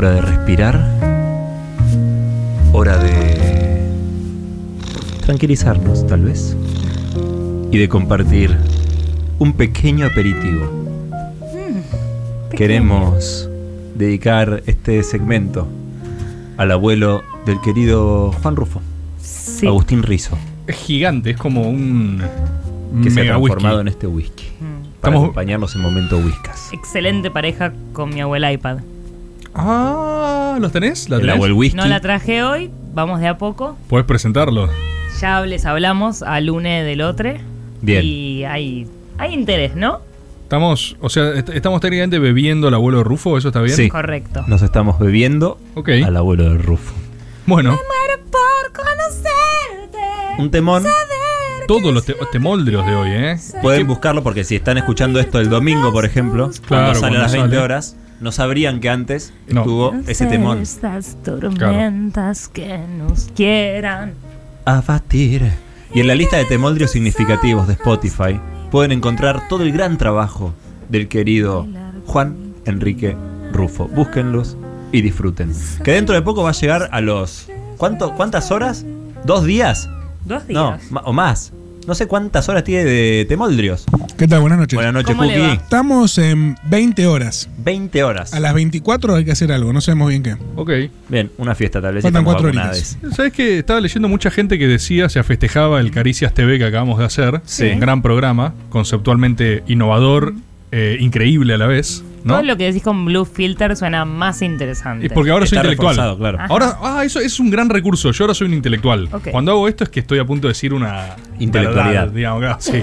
Hora de respirar. Hora de tranquilizarnos, tal vez. Y de compartir un pequeño aperitivo. Queremos dedicar este segmento al abuelo del querido Juan Rufo, Sí. Agustín Rizo, Es gigante, es como un que se ha transformado whisky. en este whisky. Mm. Para Estamos- acompañarnos en momento whiskas. Excelente pareja con mi abuela iPad. Ah, ¿los tenés? ¿La El tenés? abuelo whisky. No la traje hoy, vamos de a poco. Puedes presentarlo. Ya les hablamos al lunes del otro. Bien. Y hay, hay interés, ¿no? Estamos, o sea, est- estamos técnicamente bebiendo el abuelo Rufo, ¿eso está bien? Sí. Correcto. Nos estamos bebiendo Ok. al abuelo del Rufo. Bueno, por conocerte. Un temón. todos los te- temoldrios de hoy, ¿eh? Pueden buscarlo porque si están escuchando esto el domingo, por ejemplo, Claro, cuando sale a las cuando 20 sale. horas, no sabrían que antes No. estuvo ese temón. Estas tormentas que nos quieran. A batir. Y en la lista de temoldrios significativos de Spotify pueden encontrar todo el gran trabajo del querido Juan Enrique Rufo. Búsquenlos y disfruten. Que dentro de poco va a llegar a los. ¿cuánto, ¿Cuántas horas? ¿Dos días? Dos No, días. ma- o más. No sé cuántas horas tiene de temoldrios. ¿Qué tal? Buenas noches. Buenas noches, ¿Cómo le va? Cookie. Estamos en 20 horas. 20 horas. A las 24 hay que hacer algo, no sabemos bien qué. Ok. Bien, una fiesta tal vez. Faltan estamos cuatro vacunados. horitas. ¿Sabes que Estaba leyendo mucha gente que decía, se festejaba el Caricias TV que acabamos de hacer. Sí. Un gran programa, conceptualmente innovador, eh, increíble a la vez. ¿No? Todo lo que decís con Blue Filter suena más interesante. Y porque ahora soy intelectual. claro. Ahora, ah, eso es un gran recurso. Yo ahora soy un intelectual. Cuando hago esto es que estoy a punto de decir una Intelectualidad. verdad, digamos, sí.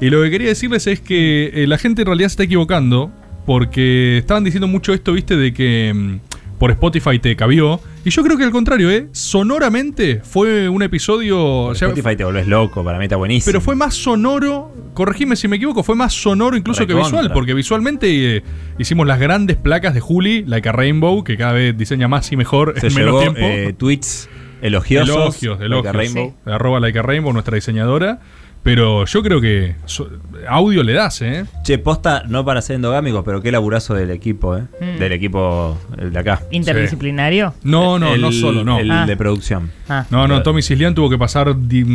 Y lo que quería decirles es que eh, la gente en realidad se está equivocando porque estaban diciendo mucho esto, viste, de que mm, por Spotify te cabió. Y yo creo que al contrario, ¿eh? Sonoramente fue un episodio. O sea, Spotify te volvés loco, para mí está buenísimo. pero fue más sonoro, corregime si me equivoco, fue más sonoro incluso que visual, porque visualmente eh, hicimos las grandes placas de Juli, Like a Rainbow, que cada vez diseña más y mejor Se en menos llevó tiempo. eh, tweets elogiosos. Elogios, like a elogios. Rainbow. Arroba Like a Rainbow, nuestra diseñadora. Pero yo creo que so- audio le das, ¿eh? Che, posta, no para ser endogámicos, pero qué laburazo del equipo, ¿eh? Mm. Del equipo el de acá. Interdisciplinario. No, no, no El- solo, no. El Ah. de producción. Ah. No, no, Tommy Cislián tuvo que pasar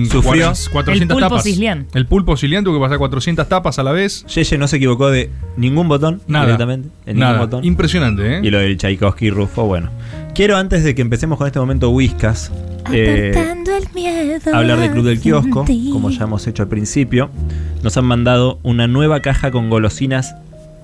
Sufrió. 400 El pulpo tapas. Cislián. El pulpo Cislián tuvo que pasar 400 tapas a la vez. Yeye no se equivocó de ningún botón Nada. directamente. En Nada. ningún botón. Impresionante, ¿eh? Y lo del Tchaikovsky Rufo, bueno. Quiero antes de que empecemos con este momento Whiskas, eh, hablar del Club del Kiosco, como ya hemos hecho al principio. Nos han mandado una nueva caja con golosinas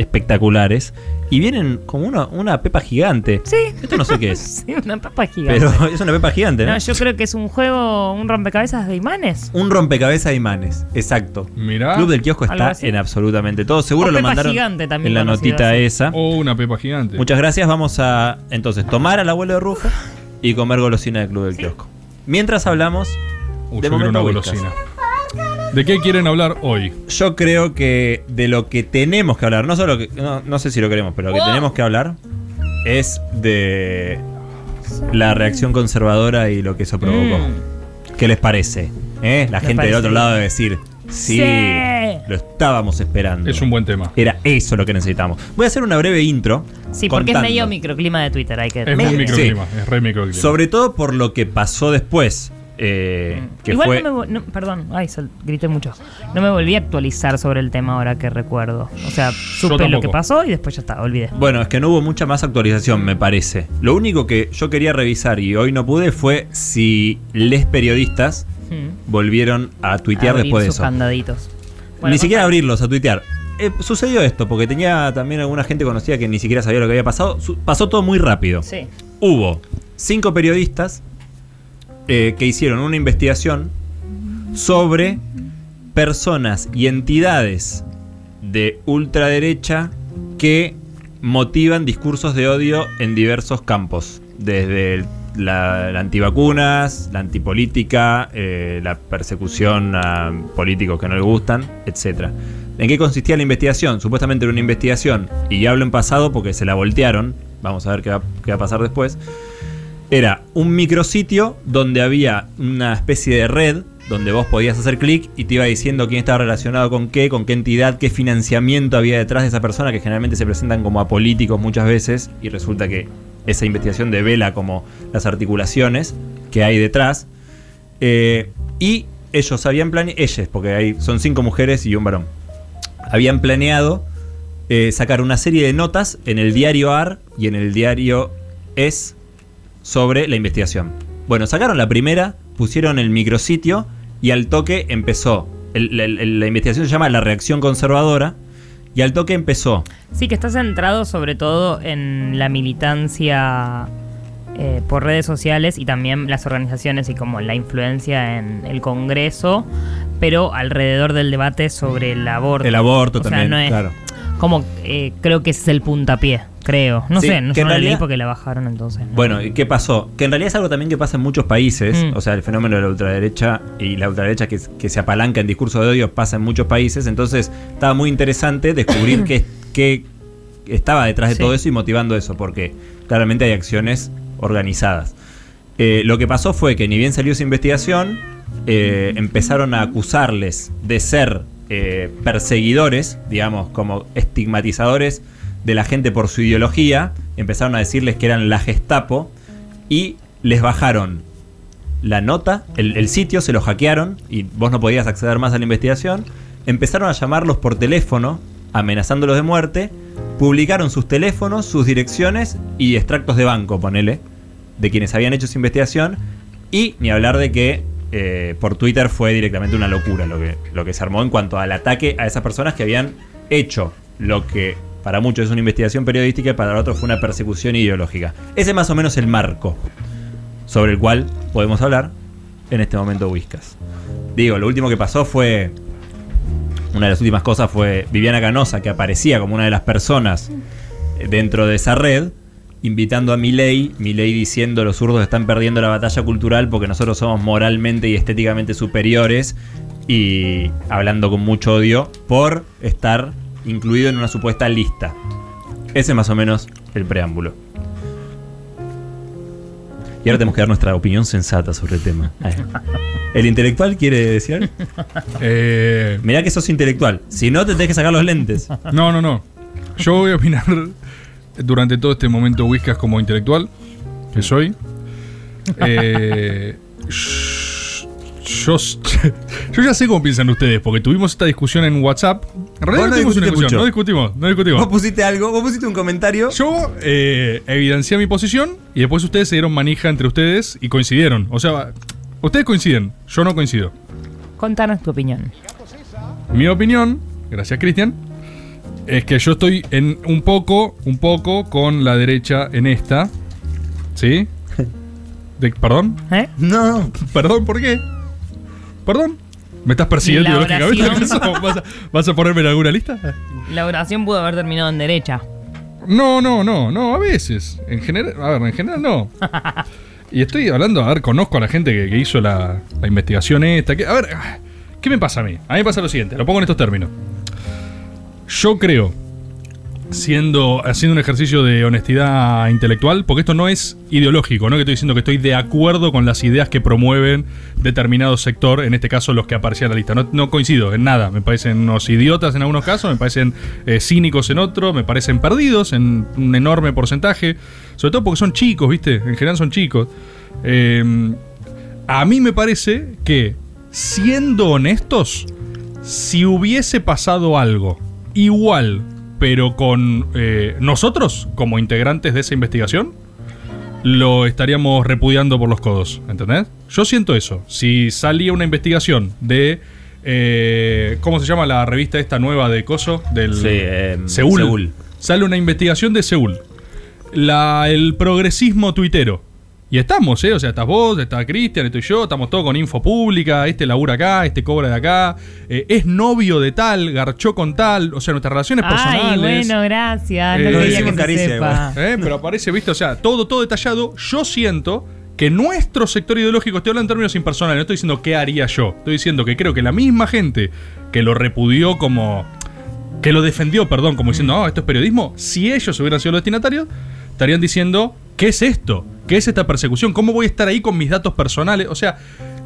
espectaculares y vienen como una, una pepa gigante. Sí. Esto no sé qué es, Sí, una papa gigante. pero es una pepa gigante, ¿no? No, yo creo que es un juego, un rompecabezas de imanes. Un rompecabezas de imanes, exacto. Mirá. Club del Kiosco está en absolutamente todo. Seguro O lo pepa mandaron gigante también en la conocido notita así. esa. O una pepa gigante. Muchas gracias. Vamos a entonces tomar al abuelo de Rufo y comer golosina del Club del Kiosco. Mientras hablamos, Uh, de yo quiero una momento golosina. ¿De qué quieren hablar hoy? yo creo que de lo que tenemos que hablar, no solo que, no, no sé si lo queremos, pero lo que tenemos que hablar es de la reacción conservadora y lo que eso provocó. Mm. ¿Qué les parece? ¿Eh? La Me gente del otro lado debe decir, sí, Sí. lo estábamos esperando. Es un buen tema. Era eso lo que necesitamos. Voy a hacer una breve intro. Sí, porque contando. es medio microclima de Twitter, hay que Es medio- muy Sí. microclima, es re microclima. Sobre todo por lo que pasó después. Eh, que Mm. Igual fue. no me no, perdón, ay, grité mucho. No me volví a actualizar sobre el tema ahora que recuerdo. O sea, supe lo que pasó y después ya está, olvidé. Bueno, es que no hubo mucha más actualización, me parece. Lo único que yo quería revisar y hoy no pude fue si les periodistas Mm. volvieron a tuitear Abrir después de eso. candaditos. Bueno, ni siquiera abrirlos a tuitear. Eh, sucedió esto, porque tenía también alguna gente conocida que ni siquiera sabía lo que había pasado. Su- pasó todo muy rápido. Sí. Hubo cinco periodistas eh, que hicieron una investigación sobre personas y entidades de ultraderecha que motivan discursos de odio en diversos campos, desde la, la antivacunas, la antipolítica, eh, la persecución a políticos que no les gustan, etc. ¿En qué consistía la investigación? Supuestamente era una investigación, y hablo en pasado porque se la voltearon, vamos a ver qué va, qué va a pasar después. Era un micrositio donde había una especie de red donde vos podías hacer clic y te iba diciendo quién estaba relacionado con qué, con qué entidad, qué financiamiento había detrás de esa persona, que generalmente se presentan como apolíticos muchas veces y resulta que esa investigación devela como las articulaciones que hay detrás. Eh, y ellos habían planeado, ellas, porque hay, son cinco mujeres y un varón, habían planeado eh, sacar una serie de notas en el diario AR y en el diario ES sobre la investigación. Bueno, sacaron la primera, pusieron el micrositio y al toque empezó. el- el- el- la investigación se llama La reacción conservadora y al toque empezó. Sí, que está centrado sobre todo en la militancia eh, por redes sociales y también las organizaciones y como la influencia en el Congreso, pero alrededor del debate sobre el aborto. El aborto O sea, también, no es- claro. Como eh, creo que ese es el puntapié, creo. No Sí, sé, no que sé, en no la leí porque la bajaron entonces. ¿no? Bueno, ¿y qué pasó? Que en realidad es algo también que pasa en muchos países. Mm. O sea, el fenómeno de la ultraderecha y la ultraderecha que, que se apalanca en discurso de odio pasa en muchos países. Entonces, estaba muy interesante descubrir qué, qué estaba detrás de Sí. todo eso y motivando eso, porque claramente hay acciones organizadas. Eh, lo que pasó fue que ni bien salió esa investigación, eh, empezaron a acusarles de ser eh, perseguidores, digamos, como estigmatizadores de la gente por su ideología, empezaron a decirles que eran la Gestapo y les bajaron la nota, el, sitio, se lo hackearon y vos no podías acceder más a la investigación, empezaron a llamarlos por teléfono, amenazándolos de muerte, publicaron sus teléfonos, sus direcciones y extractos de banco, ponele, de quienes habían hecho esa investigación, y ni hablar de que eh, por Twitter fue directamente una locura lo que, lo que se armó en cuanto al ataque a esas personas que habían hecho lo que para muchos es una investigación periodística y para otros fue una persecución ideológica. Ese es más o menos el marco sobre el cual podemos hablar en este momento Whiskas. Digo, lo último que pasó fue. Una de las últimas cosas fue Viviana Canosa, que aparecía como una de las personas dentro de esa red, invitando a Milei, Milei diciendo los zurdos están perdiendo la batalla cultural porque nosotros somos moralmente y estéticamente superiores y hablando con mucho odio por estar incluido en una supuesta lista. Ese es más o menos el preámbulo. Y ahora tenemos que dar nuestra opinión sensata sobre el tema. ¿El intelectual quiere decir? Eh, Mirá que sos intelectual. Si no, te tenés que sacar los lentes. no, no, no. Yo voy a opinar durante todo este momento Whiskas como intelectual, que soy. Eh, sh- yo, ya sé cómo piensan ustedes, porque tuvimos esta discusión en WhatsApp. En realidad no tuvimos una discusión, mucho. no discutimos, no discutimos. Vos pusiste algo, vos pusiste un comentario. Yo eh, evidencié mi posición y después ustedes se dieron manija entre ustedes y coincidieron. O sea, ustedes coinciden, yo no coincido. Contanos tu opinión. Mi opinión, gracias Cristian, es que yo estoy en un poco, un poco con la derecha en esta. ¿Sí? De- ¿Perdón? ¿Eh? No. ¿Perdón? ¿Por qué? ¿Perdón? ¿Me estás persiguiendo. ¿Acaso ¿Vas a, vas a ponerme en alguna lista? La oración pudo haber terminado en derecha. No, no, no, no, a veces. En general, a ver, en general no. Y estoy hablando, a ver, conozco a la gente que, que hizo la, la investigación esta. Que, a ver, ¿qué me pasa a mí? A mí me pasa lo siguiente, lo pongo en estos términos. Yo creo, siendo, haciendo un ejercicio de honestidad intelectual, porque esto no es ideológico, no que estoy diciendo que estoy de acuerdo con las ideas que promueven determinado sector, en este caso los que aparecían en la lista. No, coincido en nada, me parecen unos idiotas en algunos casos, me parecen eh, cínicos en otros, me parecen perdidos en un enorme porcentaje, sobre todo porque son chicos, ¿viste? En general son chicos. Eh, a mí me parece que, siendo honestos, si hubiese pasado algo igual, pero con eh, nosotros como integrantes de esa investigación, lo estaríamos repudiando por los codos, ¿entendés? Yo siento eso. Si salía una investigación de... eh, ¿Cómo se llama la revista esta nueva de Coso? Del Sí, em, Seúl. Seúl. Sale una investigación de Seúl. La, el progresismo tuitero. Y estamos, ¿eh? O sea, estás vos, está Cristian, estoy yo, estamos todos con info pública, este labura acá, este cobra de acá, eh, es novio de tal, garchó con tal, o sea, nuestras relaciones Ay, personales. bueno, gracias. Eh, no lo quería decimos que se caricia sepa. ¿eh? Pero aparece, ¿viste? O sea, todo, todo detallado. Yo siento que nuestro sector ideológico, estoy hablando en términos impersonales, no estoy diciendo qué haría yo. Estoy diciendo que creo que la misma gente que lo repudió como. que lo defendió, perdón, como diciendo, oh, esto es periodismo, si ellos hubieran sido los destinatarios, estarían diciendo, ¿qué es esto? ¿Qué es esta persecución? ¿Cómo voy a estar ahí con mis datos personales? O sea,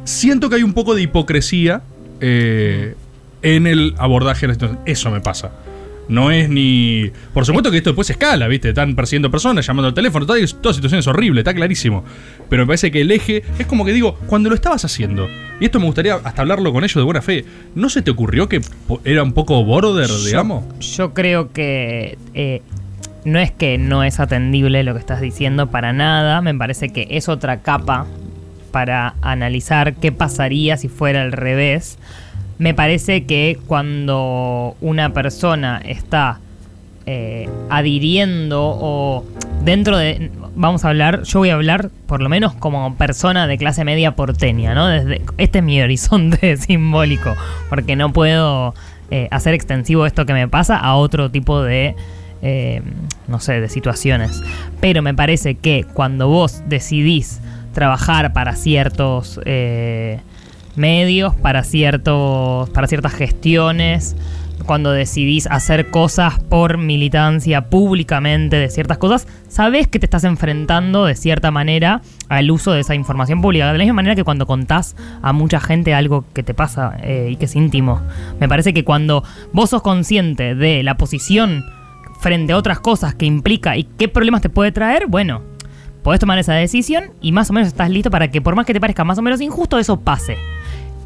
siento que hay un poco de hipocresía eh, en el abordaje de la situación. Eso me pasa. No es ni. Por supuesto que esto después escala, ¿viste? Están persiguiendo personas, llamando al teléfono, toda, toda situación es horrible, está clarísimo. Pero me parece que el eje es como que digo, cuando lo estabas haciendo, y esto me gustaría hasta hablarlo con ellos de buena fe, ¿no se te ocurrió que era un poco border, digamos? Yo creo que eh, no es que no es atendible lo que estás diciendo para nada, me parece que es otra capa para analizar qué pasaría si fuera al revés. Me parece que cuando una persona está eh, adhiriendo o dentro de... Vamos a hablar, yo voy a hablar por lo menos como persona de clase media porteña, ¿no? Desde, este es mi horizonte simbólico, porque no puedo eh, hacer extensivo esto que me pasa a otro tipo de, eh, no sé, de situaciones. Pero me parece que cuando vos decidís trabajar para ciertos eh, medios, para ciertos, para ciertas gestiones, cuando decidís hacer cosas por militancia públicamente de ciertas cosas, sabés que te estás enfrentando de cierta manera al uso de esa información pública. De la misma manera que cuando contás a mucha gente algo que te pasa eh, y que es íntimo. Me parece que cuando vos sos consciente de la posición frente a otras cosas que implica y qué problemas te puede traer, bueno, podés tomar esa decisión y más o menos estás listo para que por más que te parezca más o menos injusto, eso pase.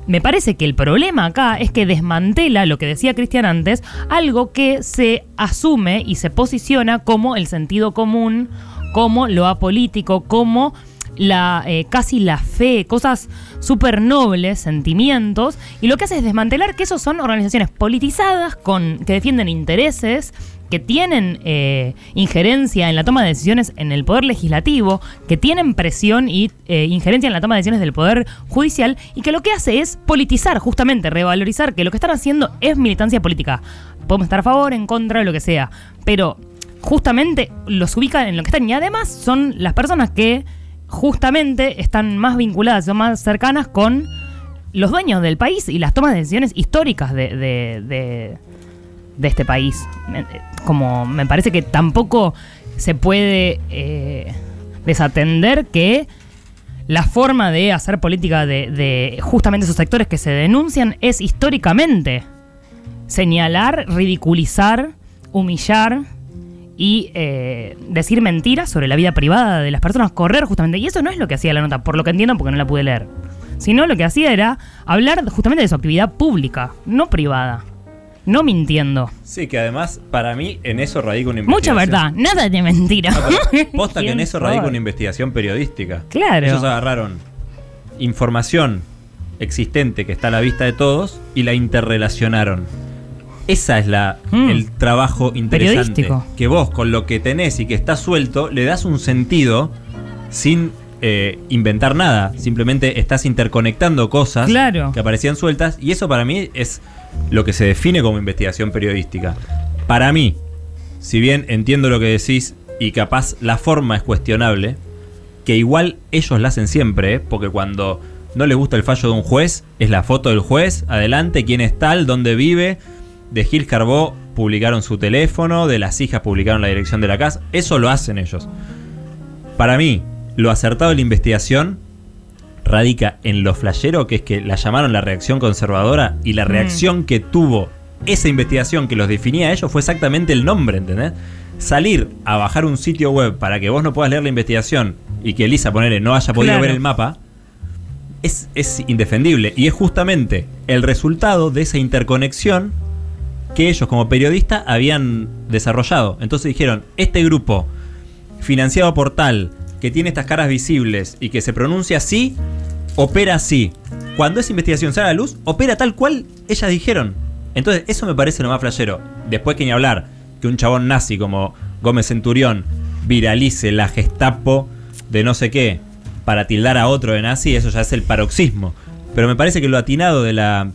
Me parece que el problema acá es que desmantela lo que decía Cristian antes, algo que se asume y se posiciona como el sentido común, como lo apolítico, como la eh, casi la fe, cosas súper nobles, sentimientos, y lo que hace es desmantelar que esos son organizaciones politizadas con que defienden intereses, que tienen eh, injerencia en la toma de decisiones en el poder legislativo, que tienen presión y eh, injerencia en la toma de decisiones del poder judicial, y que lo que hace es politizar, justamente, revalorizar que lo que están haciendo es militancia política. Podemos estar a favor, en contra, lo que sea, pero justamente los ubican en lo que están, y además son las personas que justamente están más vinculadas, son más cercanas con los dueños del país y las tomas de decisiones históricas de, de- de- este país. Me- Como me parece que tampoco se puede eh, desatender que la forma de hacer política de, de justamente esos sectores que se denuncian es históricamente señalar, ridiculizar, humillar y eh, decir mentiras sobre la vida privada de las personas, correr justamente. Y eso no es lo que hacía la nota, por lo que entiendo, porque no la pude leer. Sino lo que hacía era hablar justamente de su actividad pública, no privada. No mintiendo. Sí, que además, para mí, en eso radica una Mucha investigación. verdad, nada de mentira. No, posta que en ¿Quién eso radica una investigación periodística. Claro. Ellos agarraron información existente que está a la vista de todos y la interrelacionaron. Esa es la Mm. el trabajo interesante. Que vos con lo que tenés y que está suelto le das un sentido sin eh, inventar nada. Simplemente estás interconectando cosas Claro. que aparecían sueltas y eso para mí es lo que se define como investigación periodística. Para mí, si bien entiendo lo que decís y capaz la forma es cuestionable, que igual ellos la hacen siempre, ¿eh? porque cuando no les gusta el fallo de un juez, es la foto del juez, adelante, quién es tal, dónde vive. De Gil Carbó publicaron su teléfono, de las hijas publicaron la dirección de la casa, eso lo hacen ellos. Para mí, lo acertado de la investigación radica en lo flashero, que es que la llamaron la reacción conservadora y la Mm. reacción que tuvo esa investigación que los definía a ellos fue exactamente el nombre, ¿entendés? Salir a bajar un sitio web para que vos no puedas leer la investigación y que Elisa, ponele, no haya podido Claro. ver el mapa, es, es indefendible. Y es justamente el resultado de esa interconexión que ellos como periodistas habían desarrollado. Entonces dijeron, este grupo financiado por tal, que tiene estas caras visibles y que se pronuncia así, opera así. Cuando esa investigación sale a la luz, opera tal cual ellas dijeron. Entonces, eso me parece lo más flashero. Después que ni hablar, que un chabón nazi como Gómez Centurión viralice la gestapo de no sé qué para tildar a otro de nazi, eso ya es el paroxismo. Pero me parece que lo atinado de la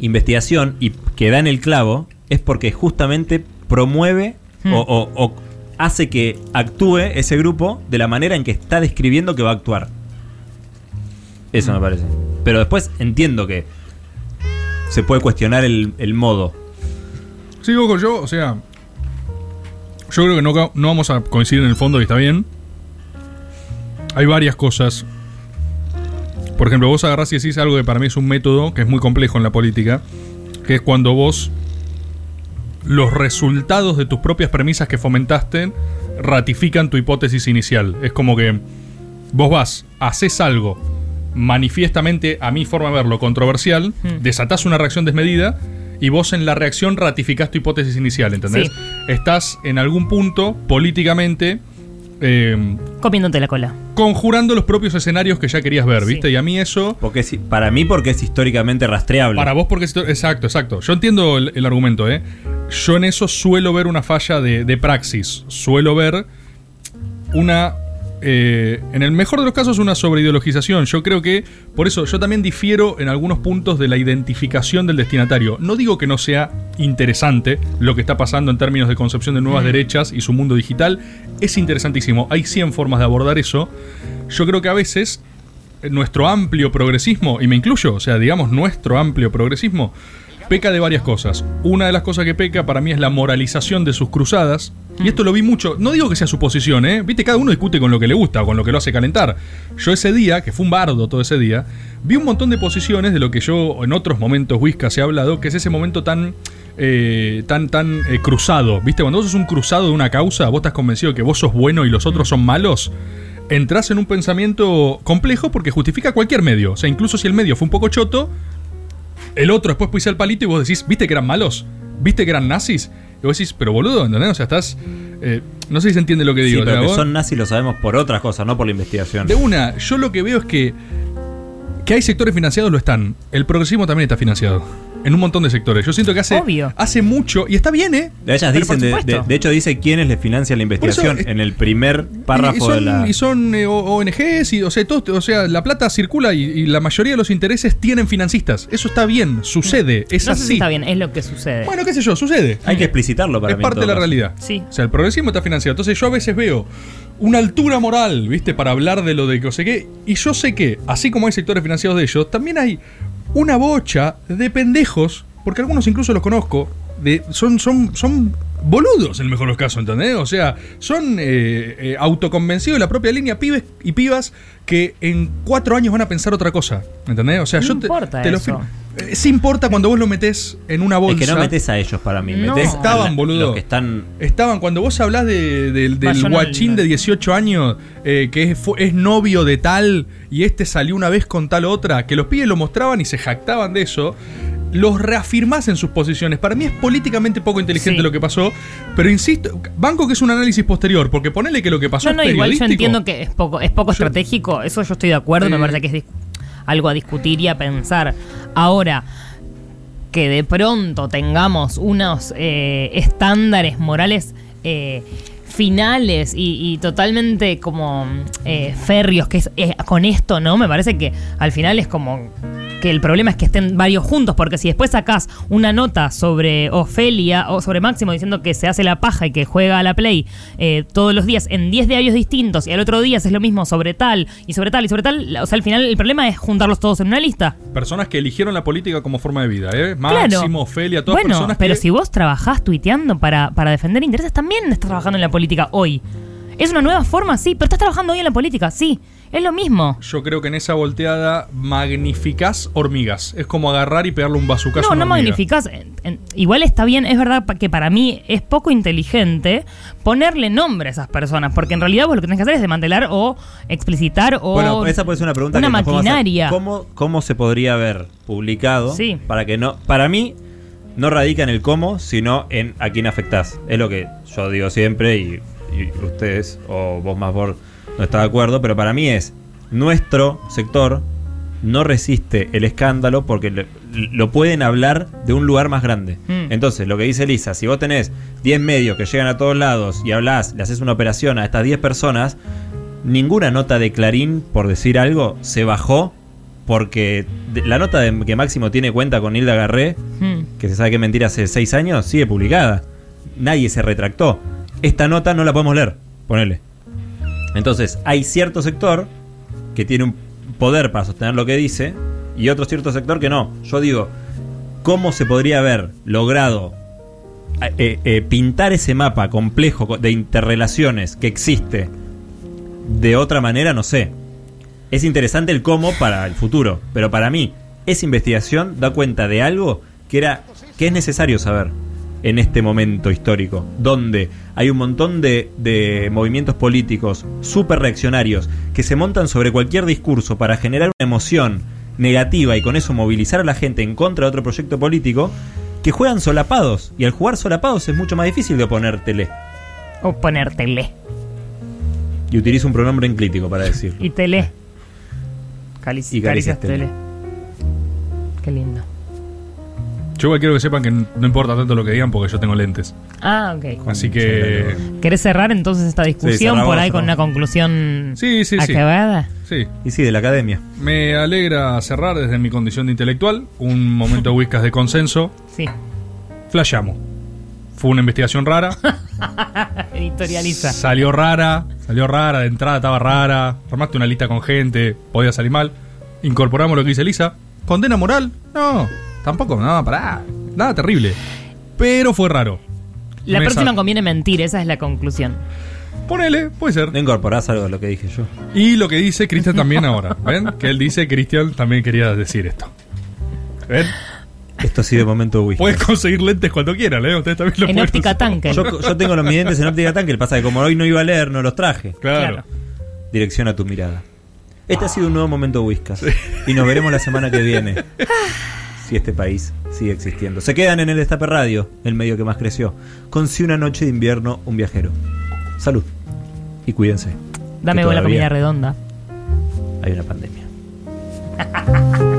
investigación y que da en el clavo es porque justamente promueve Hmm. o, o- o hace que actúe ese grupo de la manera en que está describiendo que va a actuar. Eso me parece. Pero después entiendo que se puede cuestionar el, el modo. Sí, Goku, yo, o sea. Yo creo que no, no vamos a coincidir en el fondo y está bien. Hay varias cosas. Por ejemplo, vos agarrás y decís algo que para mí es un método que es muy complejo en la política, que es cuando vos los resultados de tus propias premisas que fomentaste ratifican tu hipótesis inicial. Es como que vos vas, haces algo manifiestamente, a mi forma de verlo, controversial, Hmm. desatás una reacción desmedida y vos en la reacción ratificás tu hipótesis inicial, ¿entendés? Sí. Estás en algún punto políticamente eh, Comiéndote la cola. conjurando los propios escenarios que ya querías ver, Sí. ¿viste? Y a mí eso... Porque es- para mí porque es históricamente rastreable. Para vos porque... es- Exacto, exacto. Yo entiendo el, el argumento, ¿eh? Yo en eso suelo ver una falla de, de praxis. Suelo ver una... eh, en el mejor de los casos una sobreideologización. Yo creo que... Por eso yo también difiero en algunos puntos de la identificación del destinatario. No digo que no sea interesante lo que está pasando en términos de concepción de nuevas derechas y su mundo digital. Es interesantísimo. Hay 100 formas de abordar eso. Yo creo que a veces nuestro amplio progresismo, y me incluyo, o sea, digamos nuestro amplio progresismo, peca de varias cosas. Una de las cosas que peca para mí es la moralización de sus cruzadas. Y esto lo vi mucho, no digo que sea su posición, ¿eh? Viste, cada uno discute con lo que le gusta con lo que lo hace calentar. Yo ese día, que fue un bardo todo ese día, vi un montón de posiciones de lo que yo en otros momentos Whiskas he hablado, que es ese momento tan... eh, tan, tan eh, cruzado, ¿viste? Cuando vos sos un cruzado de una causa, vos estás convencido que vos sos bueno y los otros son malos, entras en un pensamiento complejo porque justifica cualquier medio. O sea, incluso si el medio fue un poco choto, el otro después pisa el palito y vos decís, ¿viste que eran malos? ¿Viste que eran nazis? Y vos decís, pero boludo, ¿entendés? O sea, estás. eh, no sé si se entiende lo que Sí, digo. pero o sea, que son nazis lo sabemos por otras cosas, no por la investigación. De una, yo lo que veo es que. Que hay sectores financiados, lo están. El progresismo también está financiado. En un montón de sectores. Yo siento que hace, Obvio. hace mucho. Y está bien, ¿eh? De, ellas Pero dicen, de, supuesto. de- de hecho dice quiénes le financian la investigación es- en el primer párrafo y, y son, de la... y son, eh, O- ONGs, y, o, sea, todo- o sea, la plata circula y, y la mayoría de los intereses tienen financistas. Eso está bien, sucede, es no sé así. si está bien, es lo que sucede. Bueno, qué sé yo, sucede. Hay que explicitarlo para es mí. parte de la caso. realidad. Sí. O sea, el progresismo está financiado. Entonces yo a veces veo una altura moral, ¿viste? Para hablar de lo de que no sé qué. Y yo sé que, así como hay sectores financiados de ellos, también hay una bocha de pendejos, porque algunos incluso los conozco, de, son, son, son boludos en el mejor de los casos, ¿entendés? O sea, son eh, eh, autoconvencidos de la propia línea, pibes y pibas que en cuatro años van a pensar otra cosa, ¿entendés? O sea, No yo te, importa te lo firmo. Eh, Sí importa cuando vos lo metés en una bolsa. Es que no metes a ellos para mí. No. metés Estaban, la- boludo. Los que están... Estaban, cuando vos hablás de- del- guachín de 18 años eh, que es, fue- es novio de tal y este salió una vez con tal otra, que los pibes lo mostraban y se jactaban de eso, los reafirmás en sus posiciones. Para mí es políticamente poco inteligente Sí. lo que pasó, pero insisto, banco que es un análisis posterior, porque ponele que lo que pasó No, no, es igual yo entiendo que es poco, es poco Yo- estratégico, eso yo estoy de acuerdo, me Eh. parece que es algo a discutir y a pensar. Ahora, que de pronto tengamos unos eh, estándares morales eh, finales y, totalmente como eh, férreos, que es eh, con esto, ¿no? Me parece que al final es como que el problema es que estén varios juntos, porque si después sacás una nota sobre Ofelia o sobre Máximo diciendo que se hace la paja y que juega a la Play eh, todos los días en 10 diarios distintos y al otro día es lo mismo sobre tal y sobre tal y sobre tal, o sea, al final el problema es juntarlos todos en una lista. Personas que eligieron la política como forma de vida, ¿eh? Claro. Máximo, Ofelia, todas bueno, personas pero que... si vos trabajás tuiteando para, para defender intereses, también estás trabajando en la política hoy. Es una nueva forma, sí, pero estás trabajando hoy en la política, sí. Es lo mismo. Yo creo que en esa volteada magnificás hormigas. Es como agarrar y pegarle un bazucazo a No, una no hormiga. magnificás. En- en- Igual está bien, es verdad que para mí es poco inteligente ponerle nombre a esas personas, porque en realidad vos lo que tenés que hacer es desmantelar o explicitar o. Bueno, esa puede ser una pregunta una que hacer. maquinaria. ¿Cómo, ¿Cómo se podría haber publicado? Sí. Para que no. Para mí, no radica en el cómo, sino en a quién afectás. Es lo que yo digo siempre y, y ustedes, o vos más por no está de acuerdo, pero para mí es nuestro sector no resiste el escándalo porque lo pueden hablar de un lugar más grande. Mm. Entonces, lo que dice Lisa, si vos tenés 10 medios que llegan a todos lados y hablás, le haces una operación a estas 10 personas, ninguna nota de Clarín, por decir algo, se bajó porque la nota de, que Máximo tiene cuenta con Hilda Garré, Hmm. que se sabe que mentira hace 6 años, sigue publicada. Nadie se retractó. Esta nota no la podemos leer, ponele. Entonces, hay cierto sector que tiene un poder para sostener lo que dice y otro cierto sector que no. Yo digo, ¿cómo se podría haber logrado eh, eh, pintar ese mapa complejo de interrelaciones que existe de otra manera? No sé. Es interesante el cómo para el futuro, pero para mí esa investigación da cuenta de algo que era que es necesario saber. En este momento histórico, donde hay un montón de, de movimientos políticos súper reaccionarios que se montan sobre cualquier discurso para generar una emoción negativa y con eso movilizar a la gente en contra de otro proyecto político, que juegan solapados. Y al jugar solapados es mucho más difícil de oponértele. O ponértele. Y utilizo un pronombre enclítico para decirlo. Y tele. Calic- Y caricias tele. tele. Qué lindo. Yo igual quiero que sepan que no importa tanto lo que digan porque yo tengo lentes. Ah, ok. Así que. ¿Querés cerrar entonces esta discusión por ahí con una conclusión Sí, sí, sí. acabada? Sí. Y sí, de la academia. Me alegra cerrar desde mi condición de intelectual un momento de whiskas de consenso. Sí. Flashamos. Fue una investigación rara. Editorializa. Salió rara. Salió rara. De entrada estaba rara. Armaste una lista con gente. Podía salir mal. Incorporamos lo que dice Elisa. ¿Condena moral? No. Tampoco. No, pará. Nada terrible. Pero fue raro. La Me próxima sa- conviene mentir, esa es la conclusión. Ponele, puede ser. No incorporás algo de lo que dije yo. Y lo que dice Cristian también ahora. ¿Ven? Que él dice, Cristian también quería decir esto. ¿Ven? Esto ha sido momento whisky. Puedes conseguir lentes cuando quieran, ¿eh? Ustedes también lo En pueden óptica tanque. Yo, yo tengo los videntes en óptica tanque. El pasa que como hoy no iba a leer, no los traje. Claro. Claro. Dirección a tu mirada. Este ha sido un nuevo momento Whiskas. Y nos veremos la semana que viene. Si este país sigue existiendo. Se quedan en el Destape Radio, el medio que más creció. Con Si una noche de invierno, un viajero. Salud. Y cuídense. Dame buena comida redonda. Hay una pandemia.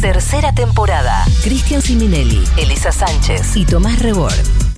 Tercera temporada. Cristian Siminelli, Elisa Sánchez y Tomás Rebord.